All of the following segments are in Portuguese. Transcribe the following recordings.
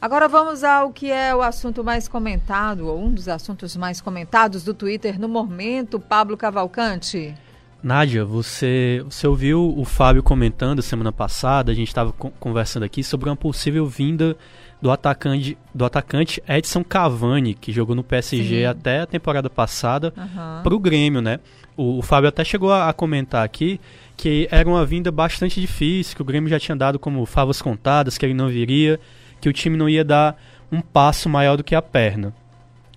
Agora vamos ao que é o assunto mais comentado, ou um dos assuntos mais comentados do Twitter no momento, Pablo Cavalcante. Nádia, você, você ouviu o Fábio comentando semana passada, a gente estava conversando aqui sobre uma possível vinda do atacante, do atacante Edson Cavani, que jogou no PSG Sim. até a temporada passada, uhum. para o Grêmio, né? O, o, Fábio até chegou a, a, comentar aqui que era uma vinda bastante difícil, que o Grêmio já tinha dado como favas contadas, que ele não viria que o time não ia dar um passo maior do que a perna.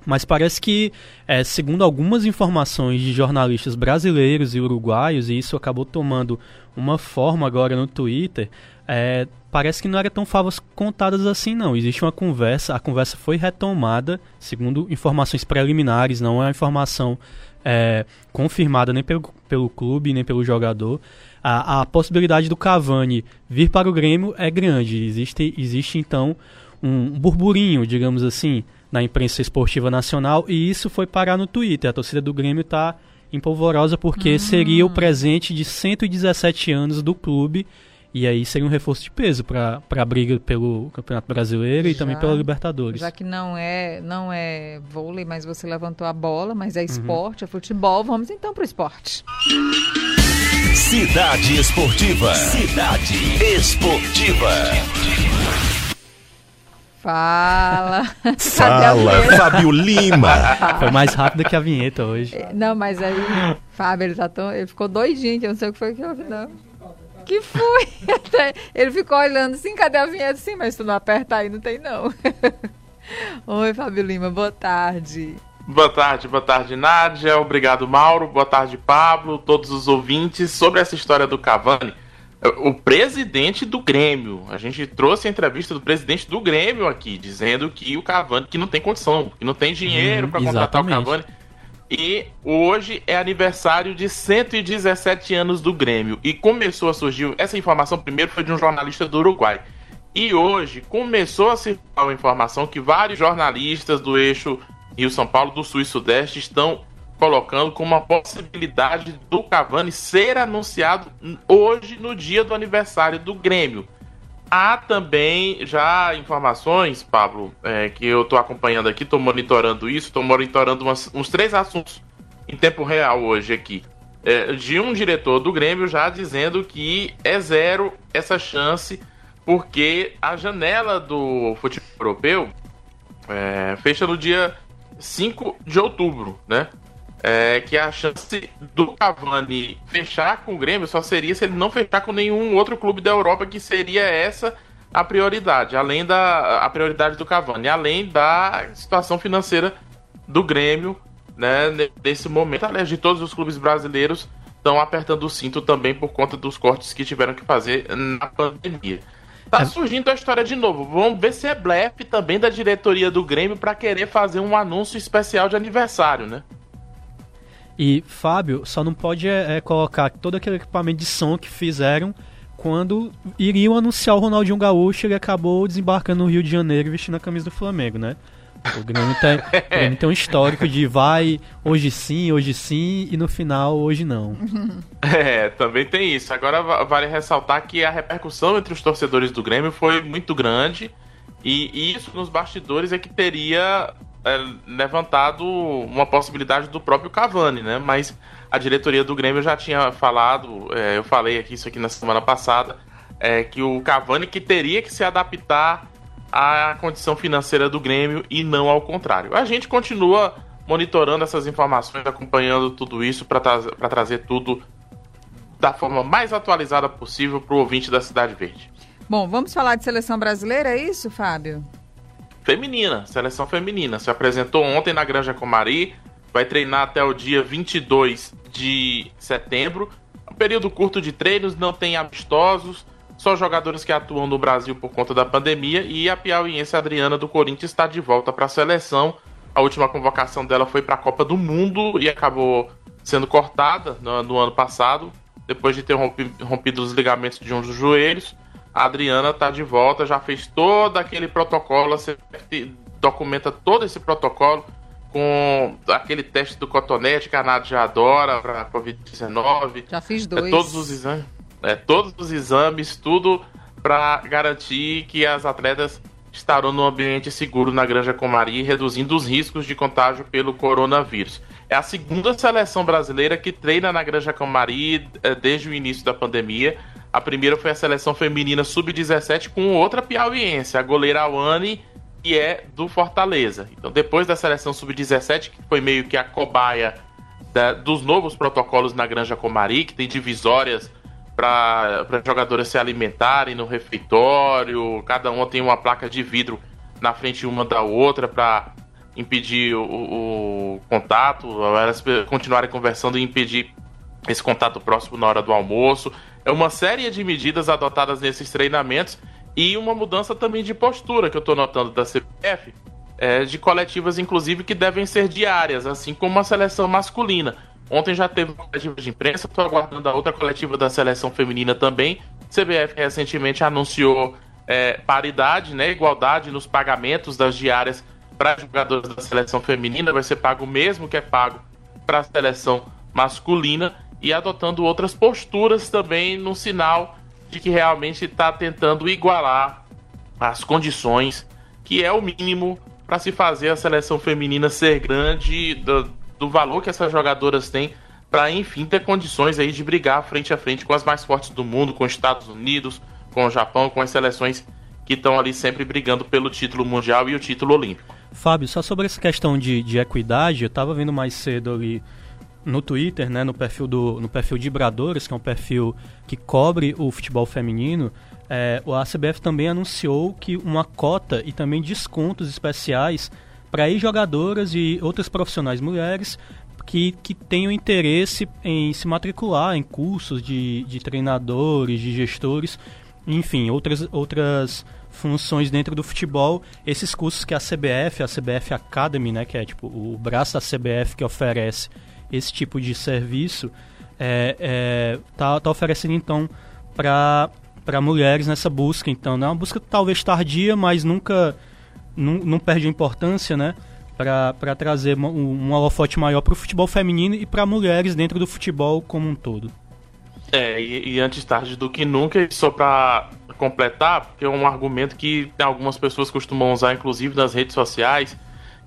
Mas parece que, é, segundo algumas informações de jornalistas brasileiros e uruguaios, e isso acabou tomando uma forma agora no Twitter, é, parece que não era tão favas contadas assim, não. Existe uma conversa, a conversa foi retomada, segundo informações preliminares, não é uma informação é, confirmada nem pelo, pelo clube, nem pelo jogador a, a possibilidade do Cavani vir para o Grêmio é grande. Existe, existe então um burburinho, digamos assim, na imprensa esportiva nacional e isso foi parar no Twitter. A torcida do Grêmio está empolvorosa porque seria o presente de 117 anos do clube e aí seria um reforço de peso para a briga pelo Campeonato Brasileiro já, e também pela Libertadores. Já que não é, não é vôlei, mas você levantou a bola, mas é uhum. esporte, uhum. é futebol, vamos então para o esporte. Cidade Esportiva. Cidade Esportiva. Fala. Fala, Fábio Lima. Foi mais rápido que a vinheta hoje. Não, mas aí, Fábio, ele, tá tão, ele ficou doidinho, que eu não sei o que foi que houve, não. Que foi? Ele ficou olhando assim, cadê a vinheta? Sim, mas tu não aperta aí, não tem não. Oi, Fábio Lima, boa tarde. Boa tarde, boa tarde, Nádia. Obrigado, Mauro. Boa tarde, Pablo, todos os ouvintes. Sobre essa história do Cavani, o presidente do Grêmio, a gente trouxe a entrevista do presidente do Grêmio aqui, dizendo que o Cavani que não tem condição, que não tem dinheiro hum, para contratar o Cavani. E hoje é aniversário de 117 anos do Grêmio. E começou a surgir. Essa informação primeiro foi de um jornalista do Uruguai. E hoje começou a circular a informação que vários jornalistas do eixo e o São Paulo do Sul e Sudeste estão colocando como uma possibilidade do Cavani ser anunciado hoje no dia do aniversário do Grêmio. Há também já informações, Pablo, é, que eu estou acompanhando aqui, estou monitorando isso, estou monitorando umas, uns três assuntos em tempo real hoje aqui. É, de um diretor do Grêmio já dizendo que é zero essa chance, porque a janela do futebol europeu é, fecha no dia 5 de outubro, né? É, que a chance do Cavani fechar com o Grêmio só seria se ele não fechar com nenhum outro clube da Europa, que seria essa a prioridade, além da a prioridade do Cavani, além da situação financeira do Grêmio, né, nesse momento. Aliás, de todos os clubes brasileiros estão apertando o cinto também por conta dos cortes que tiveram que fazer na pandemia. Tá é. surgindo a história de novo. Vamos ver se é blefe também da diretoria do Grêmio para querer fazer um anúncio especial de aniversário, né? E Fábio só não pode é, é, colocar todo aquele equipamento de som que fizeram quando iriam anunciar o Ronaldinho Gaúcho, ele acabou desembarcando no Rio de Janeiro vestindo a camisa do Flamengo, né? O Grêmio, tem, o Grêmio tem um histórico de vai hoje sim, hoje sim e no final hoje não. É, também tem isso. Agora vale ressaltar que a repercussão entre os torcedores do Grêmio foi muito grande e isso nos bastidores é que teria é, levantado uma possibilidade do próprio Cavani, né? Mas a diretoria do Grêmio já tinha falado, é, eu falei aqui isso aqui na semana passada, é, que o Cavani que teria que se adaptar à condição financeira do Grêmio e não ao contrário. A gente continua monitorando essas informações, acompanhando tudo isso para tra trazer tudo da forma mais atualizada possível para o ouvinte da Cidade Verde. Bom, vamos falar de seleção brasileira, é isso, Fábio? Feminina, seleção feminina. Se apresentou ontem na Granja Comari, vai treinar até o dia 22 de setembro. Um período curto de treinos, não tem amistosos, só jogadores que atuam no Brasil por conta da pandemia e a piauiense Adriana do Corinthians está de volta para a seleção. A última convocação dela foi para a Copa do Mundo e acabou sendo cortada no, no ano passado, depois de ter rompido os ligamentos de um dos joelhos. A Adriana está de volta, já fez todo aquele protocolo, você documenta todo esse protocolo com aquele teste do cotonete que a Nádia já adora para Covid-19. Já fiz dois. É, todos os exames é, todos os exames, tudo para garantir que as atletas estarão no ambiente seguro na Granja Comari, reduzindo os riscos de contágio pelo coronavírus. É a segunda seleção brasileira que treina na Granja Comari eh, desde o início da pandemia. A primeira foi a seleção feminina sub-17 com outra piauiense, a goleira Awane, que é do Fortaleza. Então, depois da seleção sub-17, que foi meio que a cobaia da, dos novos protocolos na Granja Comari, que tem divisórias para jogadoras se alimentarem no refeitório, cada uma tem uma placa de vidro na frente uma da outra para impedir o, o, contato, elas continuarem conversando e impedir esse contato próximo na hora do almoço. É uma série de medidas adotadas nesses treinamentos e uma mudança também de postura que eu estou notando da CBF, é, de coletivas inclusive que devem ser diárias, assim como a seleção masculina. Ontem já teve uma coletiva de imprensa, estou aguardando a outra coletiva da seleção feminina também. CBF recentemente anunciou é, paridade, né, igualdade nos pagamentos das diárias para jogadores da seleção feminina, vai ser pago o mesmo que é pago para a seleção masculina e adotando outras posturas também no sinal de que realmente está tentando igualar as condições, que é o mínimo para se fazer a seleção feminina ser grande, do, do valor que essas jogadoras têm, para enfim ter condições aí de brigar frente a frente com as mais fortes do mundo, com os Estados Unidos, com o Japão, com as seleções que estão ali sempre brigando pelo título mundial e o título olímpico. Fábio, só sobre essa questão de, de equidade, eu estava vendo mais cedo ali no Twitter, né, no perfil do no perfil de Ibradores, que é um perfil que cobre o futebol feminino, é, o ACBF também anunciou que uma cota e também descontos especiais para jogadoras e outras profissionais mulheres que, que tenham interesse em se matricular em cursos de, de treinadores, de gestores, enfim, outras, outras funções dentro do futebol. Esses cursos que a CBF, a CBF Academy, né, que é tipo o braço da CBF que oferece esse tipo de serviço é, é, tá, tá oferecendo então para para mulheres nessa busca então é uma busca talvez tardia mas nunca não, não perde importância né? Para trazer um, um holofote maior para o futebol feminino e para mulheres dentro do futebol como um todo. É e, e antes tarde do que nunca só para completar porque é um argumento que algumas pessoas costumam usar inclusive nas redes sociais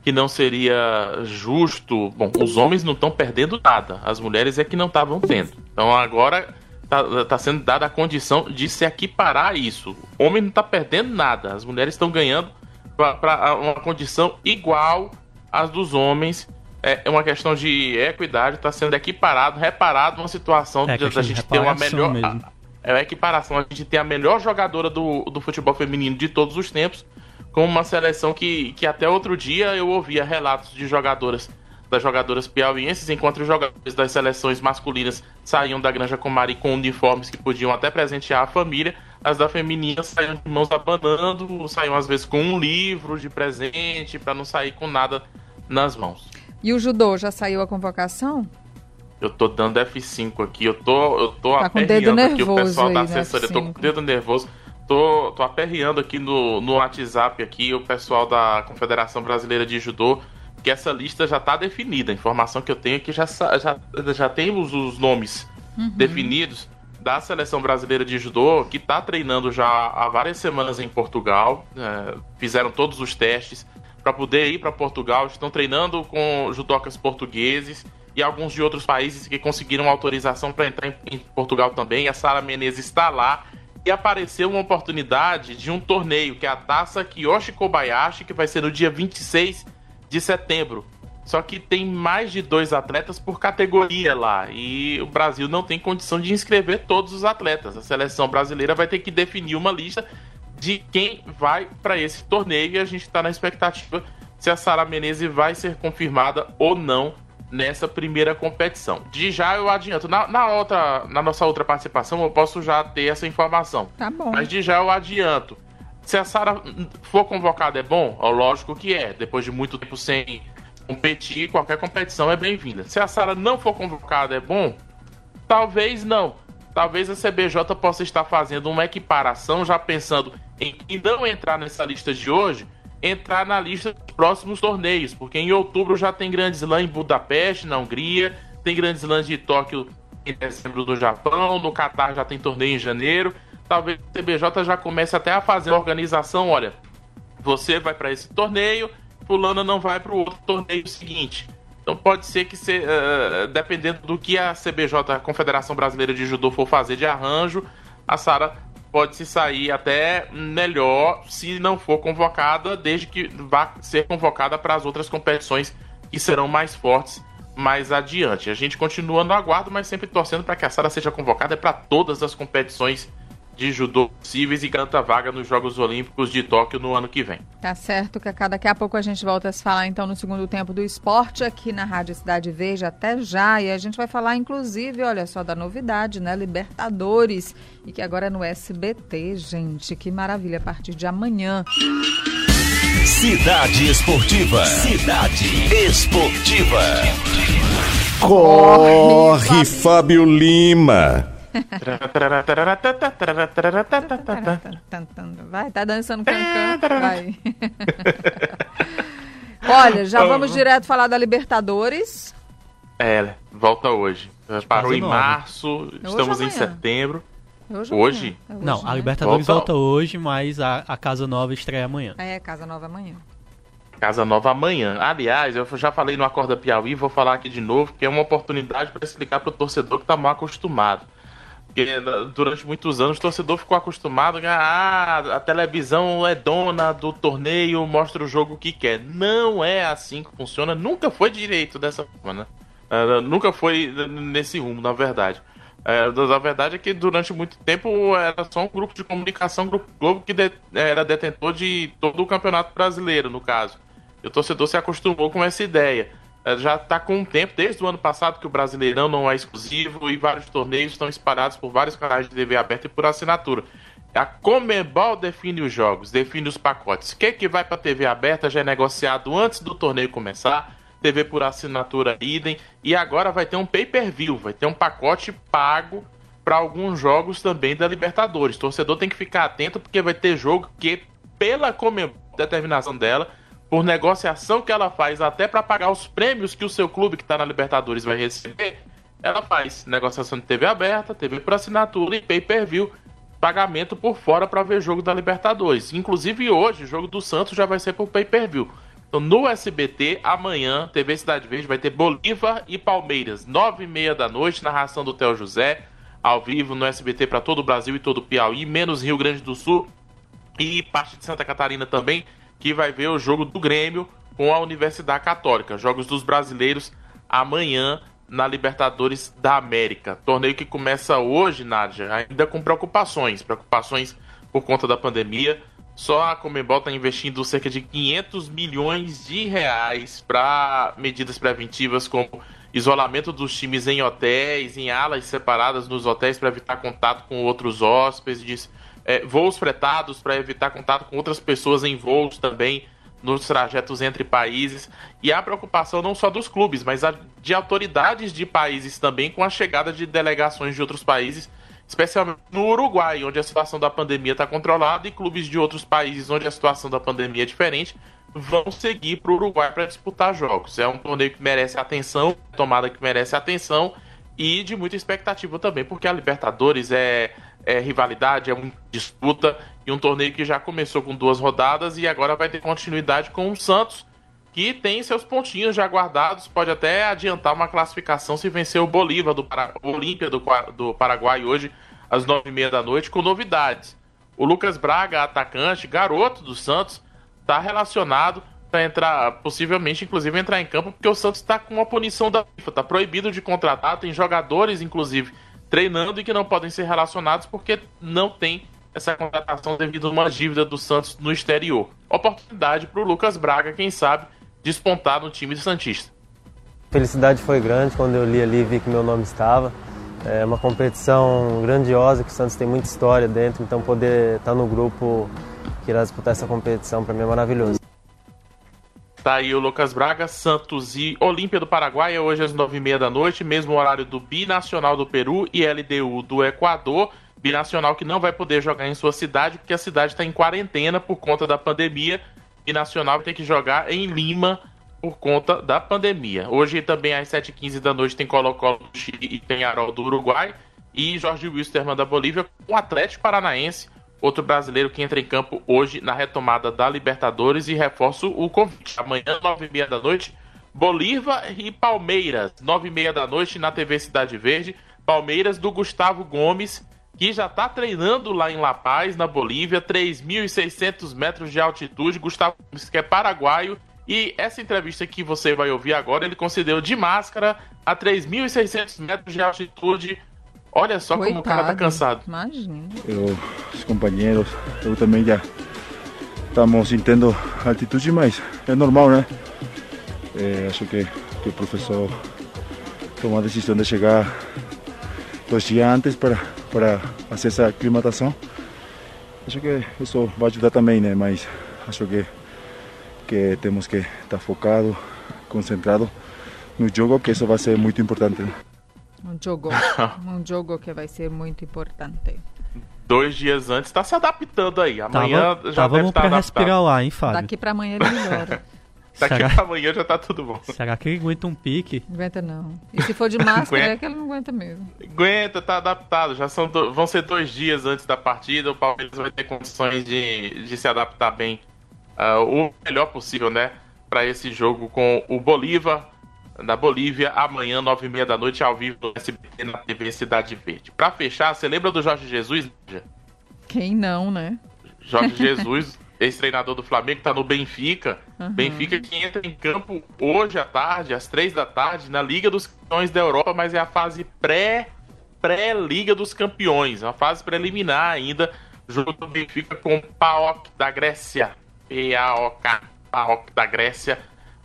que não seria justo. Bom, os homens não estão perdendo nada, as mulheres é que não estavam tendo. Então agora está tá sendo dada a condição de se equiparar isso. O homem não está perdendo nada, as mulheres estão ganhando para uma condição igual às dos homens. É, é uma questão de equidade, está sendo equiparado, reparado uma situação é, de a gente ter uma melhor. Mesmo. É a equiparação, a gente ter a melhor jogadora do, do futebol feminino de todos os tempos com uma seleção que, que até outro dia eu ouvia relatos de jogadoras das jogadoras piauienses, enquanto os jogadores das seleções masculinas saíam da Granja Comari com uniformes que podiam até presentear a família, as da feminina saíam de mãos abanando, saíam às vezes com um livro de presente para não sair com nada nas mãos. E o judô já saiu a convocação? Eu tô dando F5 aqui, eu tô, eu tô tá aperreando aqui o pessoal da assessoria, eu tô com o dedo nervoso tô, tô aperreando aqui no, no WhatsApp aqui o pessoal da Confederação Brasileira de Judô que essa lista já está definida. A informação que eu tenho é que já, já, já temos os nomes uhum. definidos da seleção brasileira de judô, que está treinando já há várias semanas em Portugal. É, fizeram todos os testes para poder ir para Portugal. Estão treinando com judocas portugueses e alguns de outros países que conseguiram autorização para entrar em, em Portugal também. A Sara Menezes está lá e apareceu uma oportunidade de um torneio, que é a Taça Kiyoshi Kobayashi, que vai ser no dia 26 de setembro. Só que tem mais de dois atletas por categoria lá. E o Brasil não tem condição de inscrever todos os atletas. A seleção brasileira vai ter que definir uma lista de quem vai para esse torneio. E a gente está na expectativa se a Sara Menezes vai ser confirmada ou não nessa primeira competição. De já eu adianto. Na, na, outra, na nossa outra participação, eu posso já ter essa informação. Tá bom. Mas de já eu adianto. Se a Sara for convocada, é bom? Lógico que é. Depois de muito tempo sem competir, qualquer competição é bem-vinda. Se a Sara não for convocada, é bom? Talvez não. Talvez a CBJ possa estar fazendo uma equiparação, já pensando em não entrar nessa lista de hoje, entrar na lista dos próximos torneios, porque em outubro já tem Grand Slam em Budapeste, na Hungria, tem Grand Slam de Tóquio em dezembro no Japão, no Catar já tem torneio em janeiro. Talvez o CBJ já comece até a fazer a organização, olha, você vai para esse torneio, fulano não vai para o outro torneio seguinte. Então pode ser que, se, uh, dependendo do que a CBJ, a Confederação Brasileira de Judô, for fazer de arranjo, a Sara pode se sair até melhor se não for convocada, desde que vá ser convocada para as outras competições que serão mais fortes mais adiante. A gente continua no aguardo, mas sempre torcendo para que a Sara seja convocada para todas as competições de judô possíveis e garanta vaga nos Jogos Olímpicos de Tóquio no ano que vem. Tá certo, Cacá. Daqui a pouco a gente volta a se falar então no segundo tempo do esporte aqui na Rádio Cidade Verde até já. E a gente vai falar, inclusive, olha só, da novidade, né? Libertadores. E que agora é no SBT, gente. Que maravilha, a partir de amanhã. Cidade Esportiva. Cidade Esportiva. Corre, Fábio Lima. Vai, tá dançando cancan. Vai. Olha, já vamos direto falar da Libertadores. É, volta hoje. Parou em março, estamos em setembro. Hoje? hoje? É hoje não, né? a Libertadores volta... volta, hoje, mas a, a Casa Nova estreia amanhã. É, Casa Nova amanhã. Casa Nova amanhã. Aliás, eu já falei no Acorda Piauí, vou falar aqui de novo, que é uma oportunidade para explicar para o torcedor que está mal acostumado. Porque né, durante muitos anos o torcedor ficou acostumado a ah, a televisão é dona do torneio, mostra o jogo que quer. Não é assim que funciona, nunca foi direito dessa forma, né? Uh, nunca foi nesse rumo, na verdade. Uh, a verdade é que durante muito tempo era só um grupo de comunicação, Grupo Globo, que de, era detentor de todo o Campeonato Brasileiro, no caso. E o torcedor se acostumou com essa ideia. É, já está com um tempo, desde o ano passado, que o Brasileirão não é exclusivo e vários torneios estão espalhados por vários canais de TV aberta e por assinatura. A Comebol define os jogos, define os pacotes. O que, é que vai para TV aberta já é negociado antes do torneio começar. TV por assinatura idem. E agora vai ter um pay-per-view, vai ter um pacote pago para alguns jogos também da Libertadores. Torcedor tem que ficar atento porque vai ter jogo que, pela Comebol, determinação dela, por negociação que ela faz até para pagar os prêmios que o seu clube que está na Libertadores vai receber, ela faz negociação de TV aberta, TV por assinatura e pay-per-view, pagamento por fora para ver jogo da Libertadores. Inclusive hoje, o jogo do Santos já vai ser por pay-per-view. Então no SBT, amanhã, TV Cidade Verde vai ter Bolívar e Palmeiras, nove e meia da noite, narração do Theo José, ao vivo no SBT para todo o Brasil e todo o Piauí, menos Rio Grande do Sul e parte de Santa Catarina também que vai ver o jogo do Grêmio com a Universidade Católica. Jogos dos brasileiros amanhã na Libertadores da América. Torneio que começa hoje, Nádia, ainda com preocupações. Preocupações por conta da pandemia. Só a Comembol está investindo cerca de 500 milhões de reais para medidas preventivas como isolamento dos times em hotéis, em alas separadas nos hotéis para evitar contato com outros hóspedes, é, voos fretados para evitar contato com outras pessoas em voos também nos trajetos entre países e a preocupação não só dos clubes, mas de autoridades de países também com a chegada de delegações de outros países, especialmente no Uruguai, onde a situação da pandemia está controlada e clubes de outros países onde a situação da pandemia é diferente vão seguir para o Uruguai para disputar jogos. É um torneio que merece atenção, tomada que merece atenção e de muita expectativa também, porque a Libertadores é é rivalidade, é uma disputa e um torneio que já começou com duas rodadas e agora vai ter continuidade com o Santos, que tem seus pontinhos já guardados, pode até adiantar uma classificação se vencer o Bolívar do Para... Olímpia do, do Paraguai hoje às nove e meia da noite com novidades. O Lucas Braga, atacante, garoto do Santos, está relacionado para entrar, possivelmente, inclusive, entrar em campo, porque o Santos está com uma punição da FIFA, está proibido de contratar, tem jogadores, inclusive, treinando e que não podem ser relacionados porque não tem essa contratação devido a uma dívida do Santos no exterior. Oportunidade para o Lucas Braga, quem sabe, despontar no time do Santista. Felicidade foi grande quando eu li ali e vi que meu nome estava. É uma competição grandiosa, que o Santos tem muita história dentro, então poder estar no grupo que irá disputar essa competição para mim é maravilhoso. Tá aí o Lucas Braga, Santos e Olímpia do Paraguai, é hoje às nove e meia da noite, mesmo horário do Binacional do Peru e LDU do Equador. Binacional que não vai poder jogar em sua cidade, porque a cidade está em quarentena por conta da pandemia. Binacional tem que jogar em Lima por conta da pandemia. Hoje também às 7h15 da noite tem Colo-Colo do Chile e Penharol do Uruguai. E Jorge Wilstermann da Bolívia com o Atlético Paranaense outro brasileiro que entra em campo hoje na retomada da Libertadores e reforço o convite. Amanhã, nove e meia da noite, Bolívar e Palmeiras, nove e meia da noite na TV Cidade Verde. Palmeiras do Gustavo Gomes, que já está treinando lá em La Paz, na Bolívia, 3.600 metros de altitude. Gustavo Gomes, que é paraguaio. E essa entrevista que você vai ouvir agora, ele concedeu de máscara a 3.600 metros de altitude Olha só Coitado. como o cara tá cansado. Imagina. Eu, os companheiros, eu também já estamos sentindo altitude, mas é normal, né? É, acho que, que o professor tomou a decisão de chegar dois dias antes para, para fazer essa aclimatação. Acho que isso vai ajudar também, né? Mas acho que, que temos que estar focado, concentrado no jogo, que isso vai ser muito importante. Né? Um jogo. um jogo que vai ser muito importante. Dois dias antes, está se adaptando aí. Amanhã tava, já tava deve estar tá respirar lá, hein, Fábio? Daqui para amanhã ele melhora. Daqui Será... pra amanhã já tá tudo bom. Será que ele aguenta um pique? Aguenta não. E se for de máscara, é que ele não aguenta mesmo. Aguenta, tá adaptado. Já são do... vão ser dois dias antes da partida. O Palmeiras vai ter condições de, de se adaptar bem. Uh, o melhor possível, né? Para esse jogo com o Bolívar na Bolívia, amanhã, nove e meia da noite, ao vivo no SBT na TV Cidade Verde. Pra fechar, você lembra do Jorge Jesus? Quem não, né? Jorge Jesus, ex-treinador do Flamengo, tá no Benfica. Uhum. Benfica que entra em campo hoje à tarde, às três da tarde, na Liga dos Campeões da Europa, mas é a fase pré pré-Liga dos Campeões, uma fase preliminar ainda. Jogo do Benfica com o PAOK da Grécia. P-A-O-K, PAOK da Grécia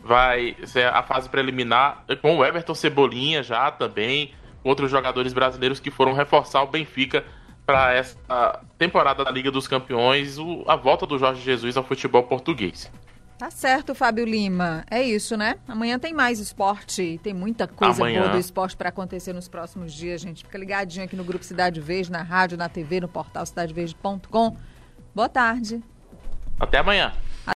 vai ser a fase preliminar com o Everton Cebolinha já também, outros jogadores brasileiros que foram reforçar o Benfica para essa temporada da Liga dos Campeões, a volta do Jorge Jesus ao futebol português. Tá certo, Fábio Lima. É isso, né? Amanhã tem mais esporte. Tem muita coisa Amanhã. boa do esporte para acontecer nos próximos dias, gente. Fica ligadinho aqui no Grupo Cidade Verde, na rádio, na TV, no portal cidadeverde.com. Boa tarde. Até amanhã.